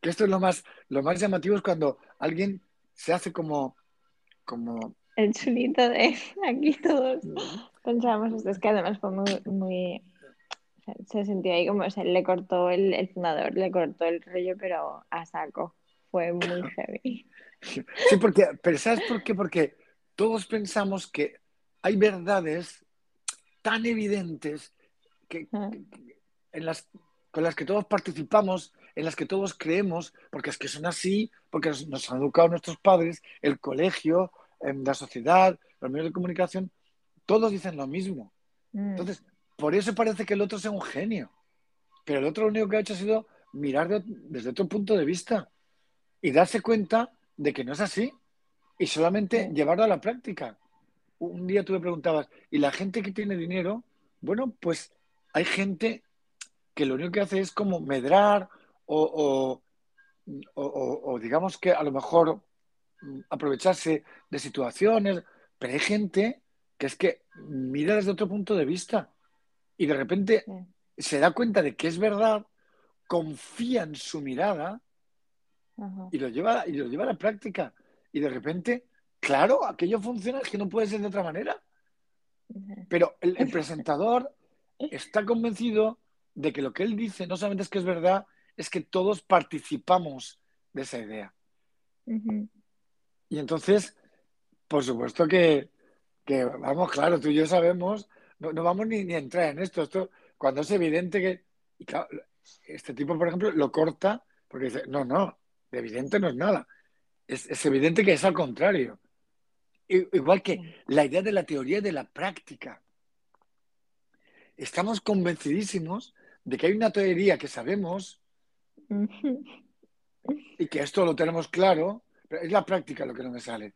Que esto es lo más, lo más llamativo es cuando alguien se hace como, como El chulito de aquí todos pensábamos esto, es que además fue muy, se sintió ahí como, o sea, le cortó el, el fundador, le cortó el rollo, pero a saco. Fue muy heavy. Sí, porque, pero ¿sabes por qué? Porque todos pensamos que hay verdades tan evidentes que, que- en las, con las que todos participamos, en las que todos creemos, porque es que son así, porque nos, han educado nuestros padres, el colegio, en la sociedad, los medios de comunicación, todos dicen lo mismo. Mm, Entonces, por eso parece que el otro sea un genio. Pero el otro lo único que ha hecho ha sido mirar de- desde otro punto de vista y darse cuenta de que no es así y solamente llevarlo a la práctica. Un día tú me preguntabas, ¿y la gente que tiene dinero? Bueno, pues hay gente que lo único que hace es como medrar o, o- o- o- digamos que a lo mejor mm, aprovecharse de situaciones, pero hay gente que es que mira desde otro punto de vista y de repente sí, se da cuenta de que es verdad, confía en su mirada ajá. y lo lleva, y lo lleva a la práctica. Y de repente, claro, aquello funciona, es que no puede ser de otra manera. Pero el, el presentador está convencido de que lo que él dice no solamente es que es verdad, es que todos participamos de esa idea. Y entonces, por supuesto que, que, vamos, claro, tú y yo sabemos, no, no vamos ni, ni a entrar en esto. Esto, cuando es evidente que, y claro, este tipo, por ejemplo, lo corta porque dice, no, no, de evidente no es nada. Es, es evidente que es al contrario. Igual que la idea de la teoría y de la práctica. Estamos convencidísimos de que hay una teoría que sabemos y que esto lo tenemos claro, pero es la práctica lo que no me sale.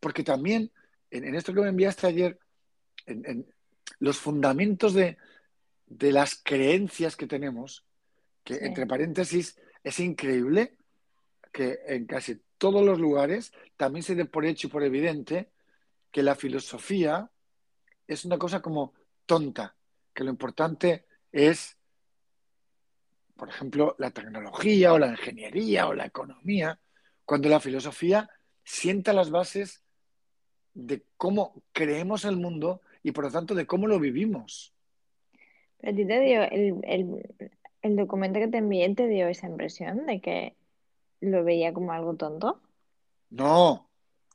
Porque también, en, en esto que me enviaste ayer, en, en los fundamentos de, de las creencias que tenemos, que Sí. entre paréntesis es increíble que en casi todos los lugares también se dé por hecho y por evidente que la filosofía es una cosa como tonta, que lo importante es, por ejemplo, la tecnología o la ingeniería o la economía, cuando la filosofía sienta las bases de cómo creemos el mundo y por lo tanto de cómo lo vivimos. Pero a ti te dio el, el, el documento que te envié, te dio esa impresión de que lo veía como algo tonto. No,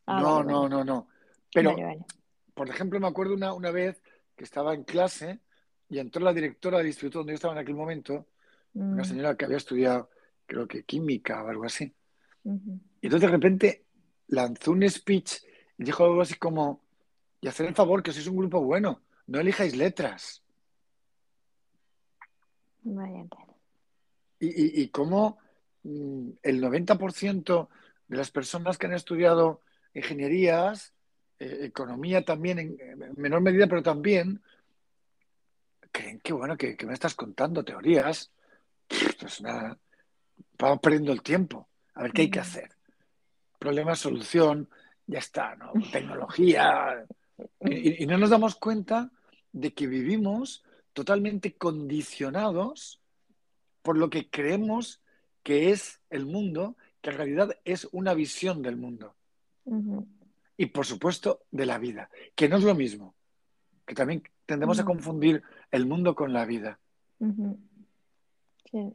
Ah, no, vale, no, vale. no, no. Pero, Vale, vale. por ejemplo, me acuerdo una, una vez que estaba en clase y entró la directora del instituto donde yo estaba en aquel momento, una Mm, señora que había estudiado, creo que química o algo así. Y entonces de repente lanzó un speech y dijo algo así como, y hacer el favor que sois un grupo bueno, no elijáis letras. Tela. Y, y, y cómo el 90% de las personas que han estudiado ingenierías, eh, economía también, en, en menor medida, pero también, creen que, bueno, que, que me estás contando teorías. Pues nada, vamos perdiendo el tiempo. A ver qué hay que Ujú. hacer. Problema, solución, ya está, ¿no? Tecnología. Y- y no nos damos cuenta de que vivimos totalmente condicionados por lo que creemos que es el mundo, que en realidad es una visión del mundo. Y por supuesto, de la vida, que no es lo mismo, que también tendemos a confundir el mundo con la vida. Sí.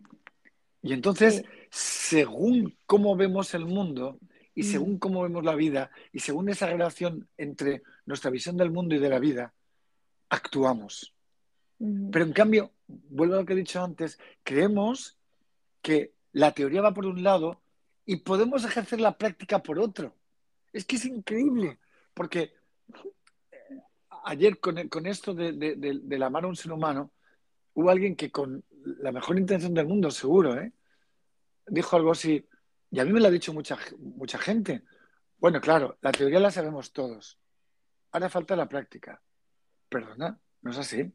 Y entonces, Sí. según cómo vemos el mundo y según cómo vemos la vida y según esa relación entre nuestra visión del mundo y de la vida, actuamos. Pero en cambio, vuelvo a lo que he dicho antes, creemos que la teoría va por un lado y podemos ejercer la práctica por otro. Es que es increíble, porque eh, ayer con, esto de, del amar a un ser humano, hubo alguien que con la mejor intención del mundo, seguro, ¿eh? dijo algo así, y a mí me lo ha dicho mucha, mucha gente. Bueno, claro, la teoría la sabemos todos. Ahora falta la práctica. Perdona, no es así.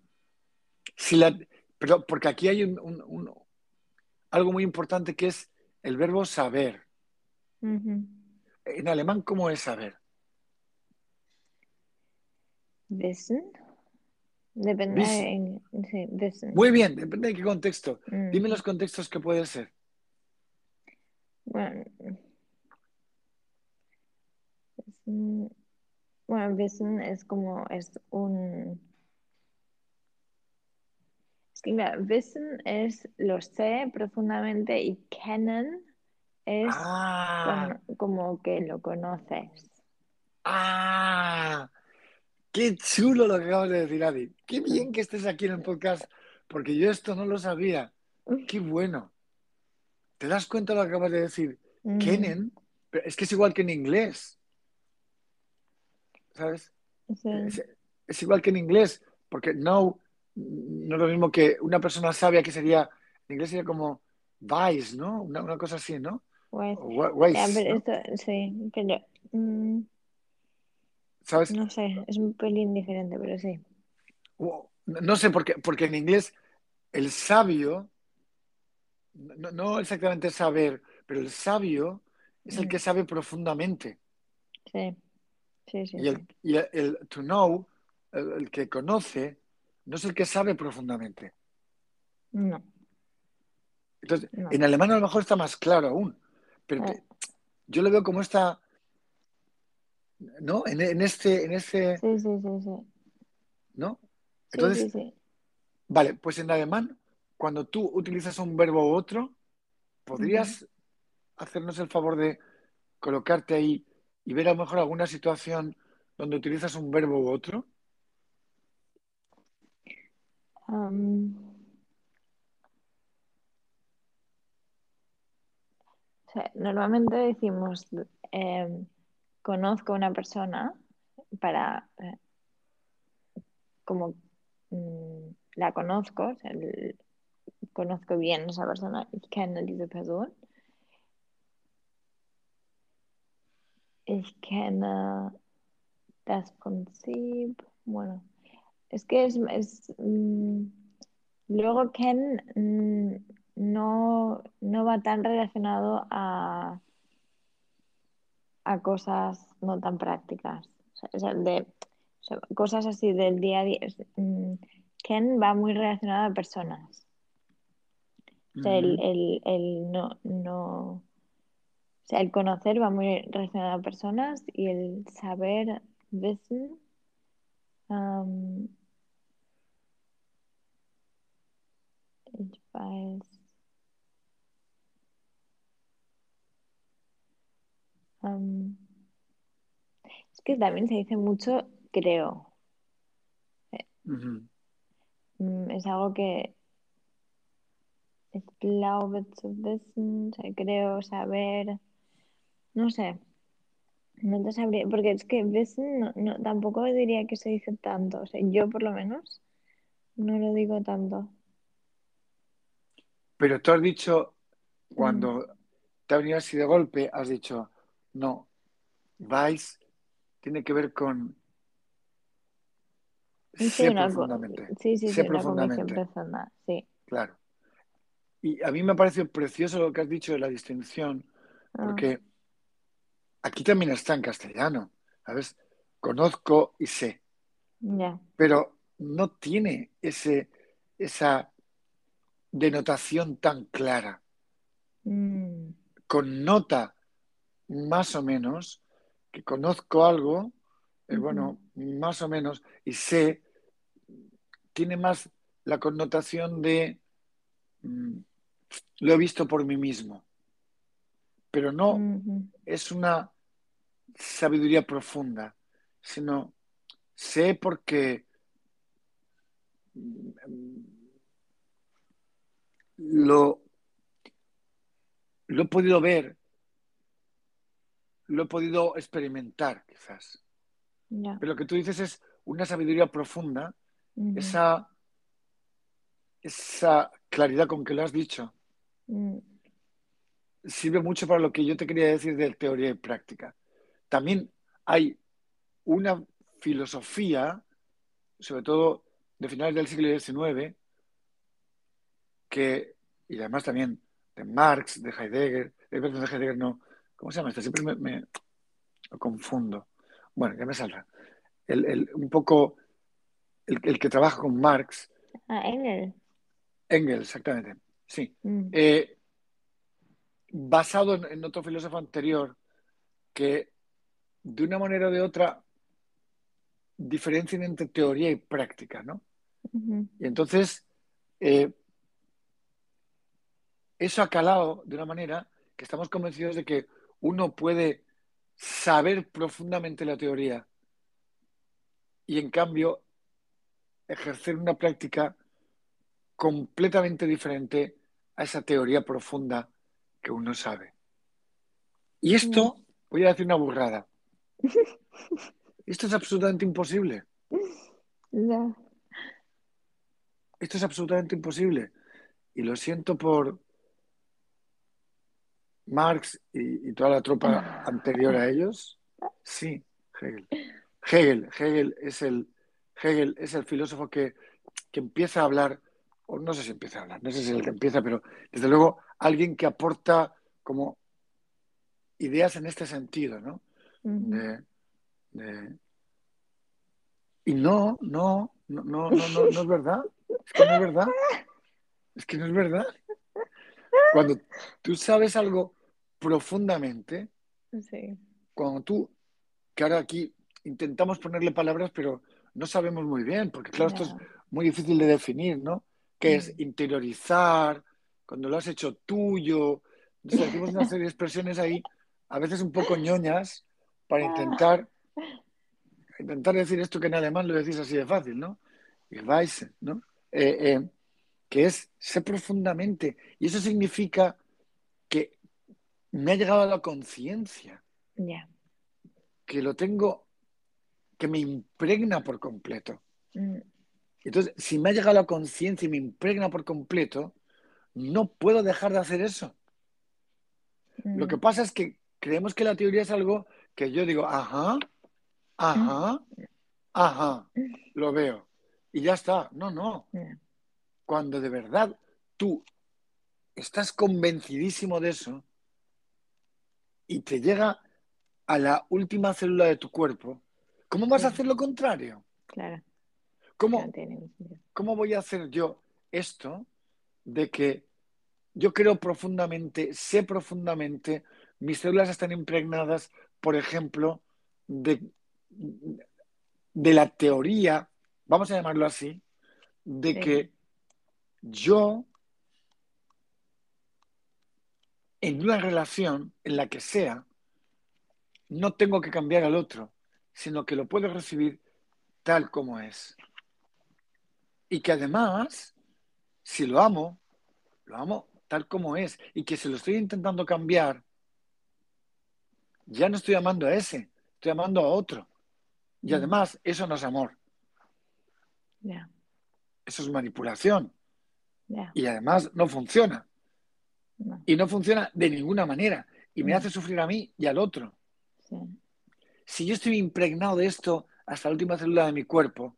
Si la, pero porque aquí hay un- algo muy importante que es el verbo saber. En alemán, ¿cómo es saber? Wissen. Depende Wissen. en- sí, wissen. Muy bien, depende de qué contexto. Mm. Dime los contextos que puede ser. Bueno, Wissen, bueno, Wissen es como, es un... Es que mira, Wissen es lo sé profundamente y kennen es Ah, con- como que lo conoces. ah, qué chulo lo que acabas de decir, Adi. Qué bien que estés aquí en el podcast, porque yo esto no lo sabía. Qué bueno. ¿Te das cuenta de lo que acabas de decir? Mm, Kennen, pero es que es igual que en inglés. ¿Sabes? sí, Es, es igual que en inglés, porque know no es lo mismo que una persona sabia que sería, en inglés sería como wise, ¿no? Una, una cosa así, ¿no? wise, pero ¿no? esto, sí, pero mm, ¿Sabes? no sé, es un pelín diferente, pero sí. No sé, porque, porque en inglés el sabio, no, no exactamente saber, pero el sabio es el Mm. que sabe profundamente. Sí, sí, sí, Y el, sí. y el- el to know, el, el que conoce, no es el que sabe profundamente. No, Entonces, No. en alemán a lo mejor está más claro aún, pero Eh. yo lo veo como esta, ¿no? En, en este, en este, sí, sí, sí, sí. ¿no? Entonces, sí, sí. vale, pues en alemán, cuando tú utilizas un verbo u otro, ¿podrías hacernos el favor de colocarte ahí y ver a lo mejor alguna situación donde utilizas un verbo u otro? Normalmente decimos em, conozco a una persona para eh, como mm, la conozco, o sea, conozco bien a esa persona, ich kenne diese Person. Ich kenne das Prinzip, bueno, es que es, es, mm, luego Ken mm, no, no va tan relacionado a, a cosas no tan prácticas, o sea, de, o sea, cosas así del día a día. mm, Ken va muy relacionado a personas. O sea, el, el- el no, no, o sea, el conocer va muy relacionado a personas y el saber, wissen, ähm, ich weiß, ähm, es que también se dice mucho creo. Mm, Es algo que ich glaube zu wissen, creo saber, no sé, no te sabría, porque es que wissen no, no- tampoco diría que se dice tanto, o sea, yo por lo menos no lo digo tanto. Pero tú has dicho, Mm. cuando te ha venido así de golpe, has dicho, no, vais, tiene que ver con Sí, sé una profundamente, sí, sí, sé sí, profundamente, profunda, sí. claro. Y a mí me ha parecido precioso lo que has dicho de la distinción, Ah, porque aquí también está en castellano, ¿sabes? Conozco y sé, pero no tiene ese, esa denotación tan clara. Mm, connota más o menos, que conozco algo, eh, bueno, más o menos, y sé, tiene más la connotación de mm, lo he visto por mí mismo, pero no es una sabiduría profunda, sino sé porque mm, lo, lo he podido ver, lo he podido experimentar, quizás. Pero lo que tú dices es una sabiduría profunda, esa, esa claridad con que lo has dicho, mm, sirve mucho para lo que yo te quería decir de teoría y práctica. También hay una filosofía, sobre todo de finales del siglo XIX, que, y además también de Marx, de Heidegger, de Heidegger no, ¿cómo se llama esto? Siempre me, me- lo confundo. Bueno, ya me saldrá. El, el- un poco el, el que trabaja con Marx, Ah, Engel. Engels, exactamente, sí. Mm, Eh, basado en, en otro filósofo anterior que de una manera o de otra diferencian entre teoría y práctica, ¿no? Y entonces eh, eso ha calado de una manera que estamos convencidos de que uno puede saber profundamente la teoría y en cambio ejercer una práctica completamente diferente a esa teoría profunda que uno sabe. Y esto, voy a decir una burrada, esto es absolutamente imposible. Esto es absolutamente imposible. Y lo siento por Marx y, y toda la tropa anterior a ellos. Sí, Hegel. Hegel, Hegel es el, Hegel es el filósofo que, que empieza a hablar, o no sé si empieza a hablar, no sé si es el que empieza, pero desde luego alguien que aporta como ideas en este sentido, ¿no? ujú, De, de- Y no, no, no, no, no, no, no es verdad. Es que no es verdad. Es que no es verdad. Cuando tú sabes algo profundamente, sí, cuando tú, que ahora aquí intentamos ponerle palabras, pero no sabemos muy bien, porque claro, esto es muy difícil de definir, ¿no? ¿Qué es Mm. interiorizar? Cuando lo has hecho tuyo. Entonces decimos una serie de expresiones ahí, a veces un poco ñoñas, para intentar, intentar decir esto que en alemán lo decís así de fácil, ¿no? Weiß, ¿no? Eh, eh, que es ser profundamente. Y eso significa que me ha llegado a la conciencia, ya, que lo tengo, que me impregna por completo. mm, Entonces, si me ha llegado a la conciencia y me impregna por completo, no puedo dejar de hacer eso. Lo que mm, pasa es que creemos que la teoría es algo que yo digo, ajá, ajá, ajá, lo veo. Y ya está. No, no. Cuando de verdad tú estás convencidísimo de eso y te llega a la última célula de tu cuerpo, ¿cómo vas a hacer lo contrario? claro, ¿Cómo, no tiene. ¿Cómo voy a hacer yo esto de que yo creo profundamente, sé profundamente, mis células están impregnadas, por ejemplo, de, de la teoría, vamos a llamarlo así, de Sí. que yo en una relación, en la que sea, no tengo que cambiar al otro, sino que lo puedo recibir tal como es. Y que además, si lo amo, lo amo tal como es. Y que si lo estoy intentando cambiar, ya no estoy amando a ese, estoy amando a otro. Y Mm. además, eso no es amor, eso es manipulación. Y además no funciona. No, Y no funciona de ninguna manera. Y me hace sufrir a mí y al otro. sí, Si yo estoy impregnado de esto hasta la última célula de mi cuerpo,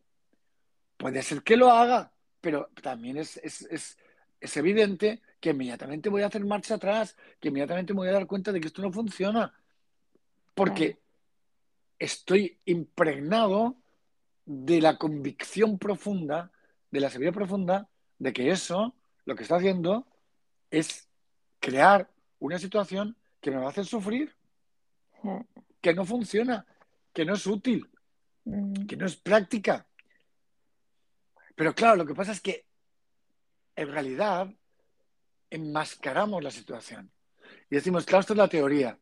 puede ser que lo haga, pero también es, es, es, es evidente que inmediatamente voy a hacer marcha atrás, que inmediatamente me voy a dar cuenta de que esto no funciona. Porque estoy impregnado de la convicción profunda, de la seguridad profunda, de que eso lo que está haciendo es crear una situación que me va a hacer sufrir, que no funciona, que no es útil, Mm, que no es práctica. Pero claro, lo que pasa es que en realidad enmascaramos la situación y decimos, claro, esto es la teoría,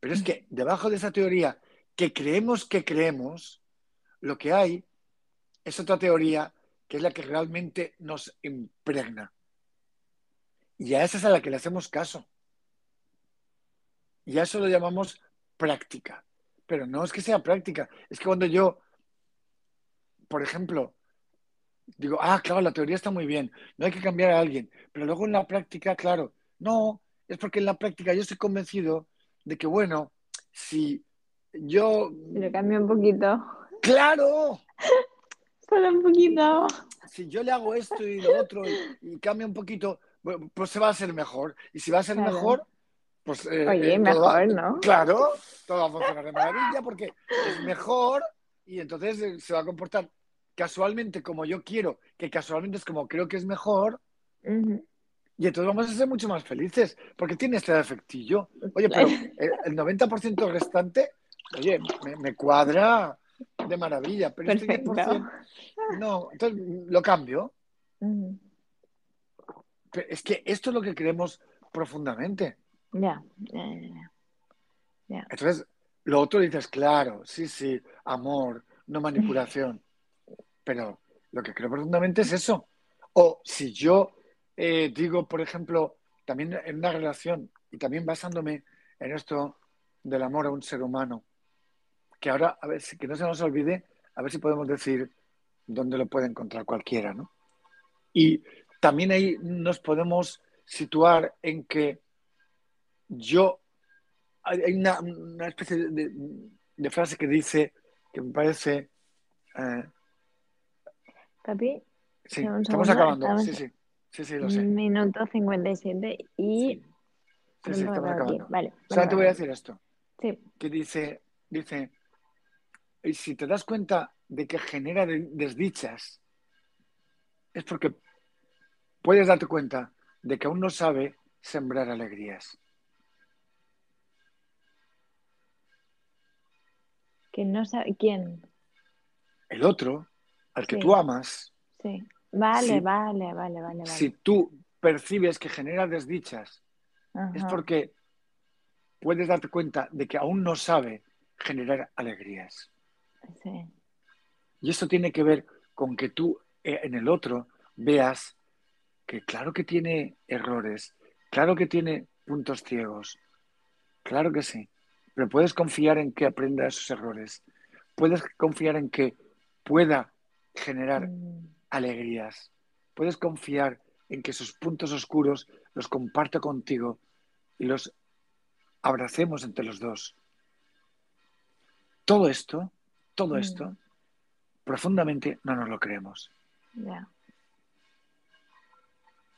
pero es que debajo de esa teoría que creemos que creemos, lo que hay es otra teoría que es la que realmente nos impregna. Y a esa es a la que le hacemos caso. Y a eso lo llamamos práctica. Pero no es que sea práctica, es que cuando yo, por ejemplo, digo, ah, claro, la teoría está muy bien, no hay que cambiar a alguien, pero luego en la práctica, claro, no, es porque en la práctica yo estoy convencido de que, bueno, si yo, Lo cambio un poquito. claro, Solo un poquito. si yo le hago esto y lo otro y, y cambia un poquito, pues se va a hacer mejor. Y si va a ser Claro. mejor, pues... eh, Oye, eh, va- mejor, ¿no? Claro, todo va a funcionar de maravilla porque es mejor y entonces eh, se va a comportar casualmente como yo quiero, que casualmente es como creo que es mejor, y entonces vamos a ser mucho más felices porque tiene este defectillo. Oye, pero el, el 90% restante, oye, me, me cuadra de maravilla, pero este Perfecto. 10%, no, entonces lo cambio. Pero es que esto es lo que creemos profundamente. Ya, ya, ya, ya. Entonces, lo otro dices, claro, sí, sí, amor, no manipulación. Pero lo que creo profundamente es eso. O si yo eh, digo, por ejemplo, también en una relación, y también basándome en esto del amor a un ser humano, que ahora, a ver, que no se nos olvide, a ver si podemos decir dónde lo puede encontrar cualquiera, ¿no? Y también ahí nos podemos situar en que yo, hay una, una especie de, de- frase que dice, que me parece, eh, Papi, sí, estamos acabando, estamos- sí, sí, sí, sí, lo sé. minuto 57 y... Sí, sí, estamos acabando. Vale. Solamente vale, voy a decir esto. Sí, que dice, dice, y si te das cuenta de que genera de- desdichas, es porque puedes darte cuenta de que aún no sabe sembrar alegrías. que no sabe... ¿Quién? El otro, al que Sí. tú amas, Sí. Vale, Sí. vale, vale, vale, vale. si tú percibes que genera desdichas, es porque puedes darte cuenta de que aún no sabe generar alegrías. Sí. Y eso tiene que ver con que tú eh, en el otro veas que claro que tiene errores, claro que tiene puntos ciegos, claro que sí, pero puedes confiar en que aprenda esos errores, puedes confiar en que pueda generar Mm, alegrías, puedes confiar en que sus puntos oscuros los comparta contigo y los abracemos entre los dos. Todo esto, todo Mm. esto, profundamente no nos lo creemos.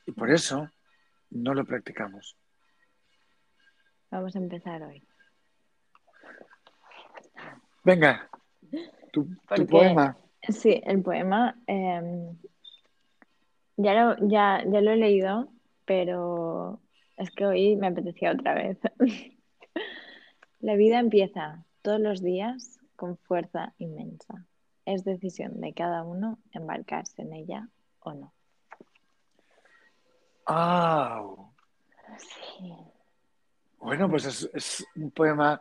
Y por eso no lo practicamos. Vamos a empezar hoy. Venga, tu, poema. Sí, el poema eh, ya, lo, ya, ya lo he leído, pero es que hoy me apetecía otra vez. La vida empieza todos los días con fuerza inmensa. Es decisión de cada uno embarcarse en ella o no. ¡Au! Sí. Bueno, pues es, es un poema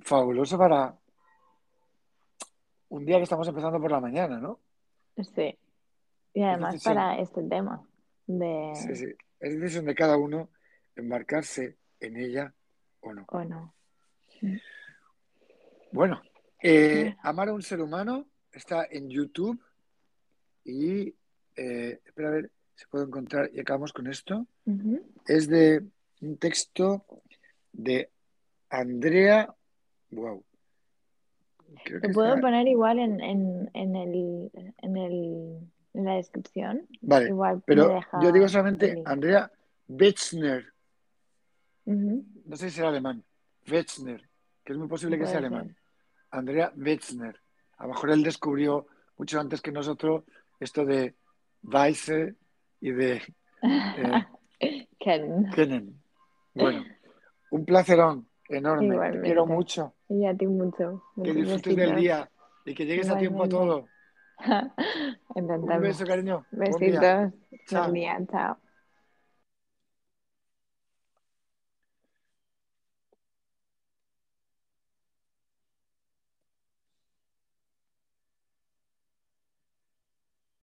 fabuloso para un día que estamos empezando por la mañana, ¿no? Sí. Y además para este tema de Sí, sí. Es decisión de cada uno embarcarse en ella o no. o no. Bueno, eh. Amar a un ser humano está en YouTube y eh, espera a ver si puedo encontrar y acabamos con esto. Es de un texto de Andrea. Wow. Creo Lo puedo está- poner igual en, en, en, el, en, el, en la descripción. Vale, Igual pero yo digo solamente. Andrea Wetzner. Ujú, No sé si será alemán. Wetzner, que es muy posible que sea puede alemán. Andrea Wetzner. A lo mejor él descubrió mucho antes que nosotros esto de Weisse y de eh, Ken. Bueno, un placerón enorme. Te quiero mucho. Y a ti mucho. Que disfrutes del día y que llegues a tiempo a todo. Un beso, cariño. Besitos. Buen día. Chao.